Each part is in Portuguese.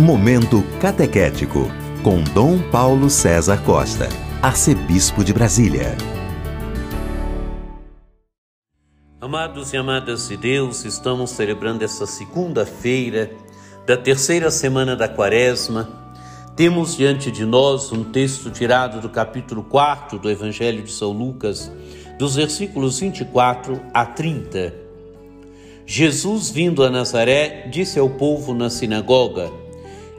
Momento Catequético, com Dom Paulo César Costa, Arcebispo de Brasília. Amados e amadas de Deus, estamos celebrando essa segunda-feira da terceira semana da Quaresma. Temos diante de nós um texto tirado do capítulo 4 do Evangelho de São Lucas, dos versículos 24 a 30. Jesus, vindo a Nazaré, disse ao povo na sinagoga: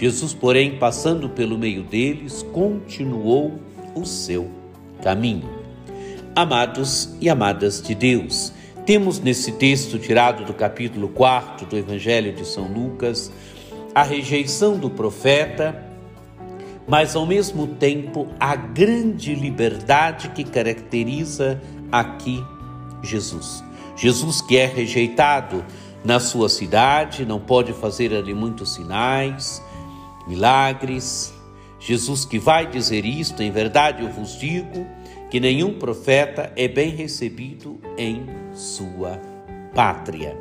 Jesus, porém, passando pelo meio deles, continuou o seu caminho. Amados e amadas de Deus, temos nesse texto tirado do capítulo 4 do Evangelho de São Lucas a rejeição do profeta, mas ao mesmo tempo a grande liberdade que caracteriza aqui Jesus. Jesus que é rejeitado na sua cidade, não pode fazer ali muitos sinais, milagres. Jesus que vai dizer isto, em verdade eu vos digo que nenhum profeta é bem recebido em sua pátria.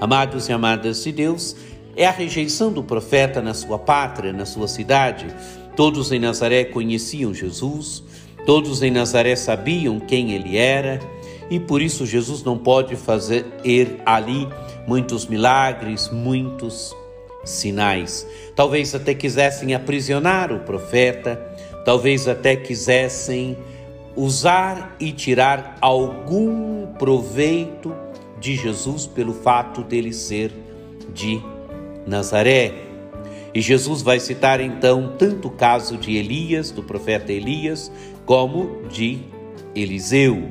Amados e amadas de Deus, é a rejeição do profeta na sua pátria, na sua cidade. Todos em Nazaré conheciam Jesus, todos em Nazaré sabiam quem ele era, e por isso Jesus não pode fazer ali muitos milagres, muitos sinais. Talvez até quisessem aprisionar o profeta, talvez até quisessem usar e tirar algum proveito de Jesus pelo fato dele ser de Nazaré. E Jesus vai citar então tanto o caso de Elias, do profeta Elias, como de Eliseu,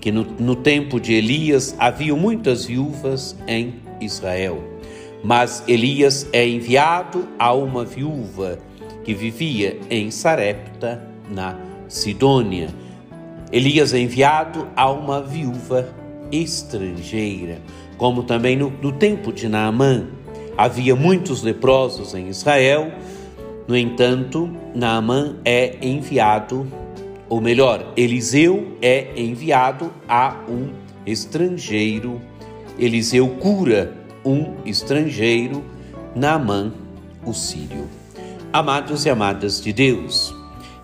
que no, no tempo de Elias havia muitas viúvas em Israel. Mas Elias é enviado a uma viúva que vivia em Sarepta, na Sidônia. Elias é enviado a uma viúva estrangeira, como também no, no tempo de Naamã. Havia muitos leprosos em Israel, no entanto, Naamã é enviado, ou melhor, Eliseu é enviado a um estrangeiro. Eliseu cura um estrangeiro, Naamã, o sírio. Amados e amadas de Deus,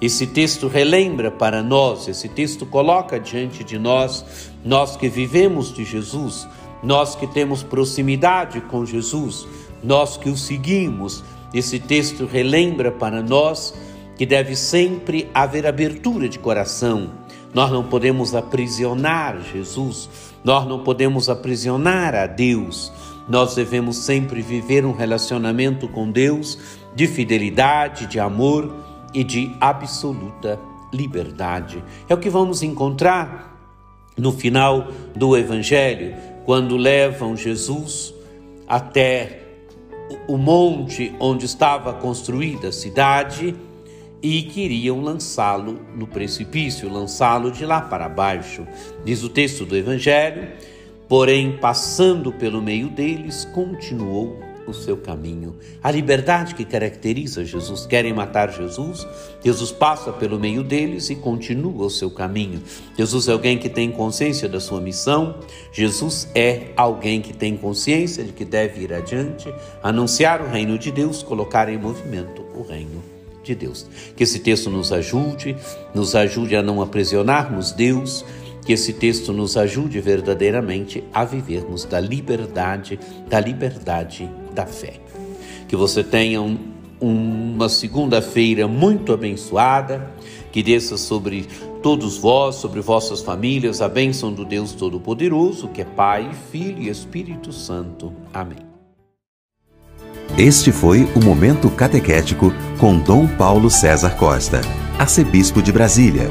esse texto relembra para nós, esse texto coloca diante de nós, nós que vivemos de Jesus, nós que temos proximidade com Jesus, nós que o seguimos, esse texto relembra para nós que deve sempre haver abertura de coração. Nós não podemos aprisionar Jesus, nós não podemos aprisionar a Deus. Nós devemos sempre viver um relacionamento com Deus de fidelidade, de amor e de absoluta liberdade. É o que vamos encontrar no final do Evangelho, quando levam Jesus até o monte onde estava construída a cidade e queriam lançá-lo no precipício, lançá-lo de lá para baixo. Diz o texto do Evangelho Porém, passando pelo meio deles, continuou o seu caminho. A liberdade que caracteriza Jesus. Querem matar Jesus? Jesus passa pelo meio deles e continua o seu caminho. Jesus é alguém que tem consciência da sua missão. Jesus é alguém que tem consciência de que deve ir adiante, anunciar o reino de Deus, colocar em movimento o reino de Deus. Que esse texto nos ajude, nos ajude a não aprisionarmos Deus que esse texto nos ajude verdadeiramente a vivermos da liberdade, da liberdade da fé. Que você tenha um uma segunda-feira muito abençoada, que desça sobre todos vós, sobre vossas famílias, a bênção do Deus Todo-Poderoso, que é Pai, Filho e Espírito Santo. Amém. Este foi o Momento Catequético com Dom Paulo César Costa, arcebispo de Brasília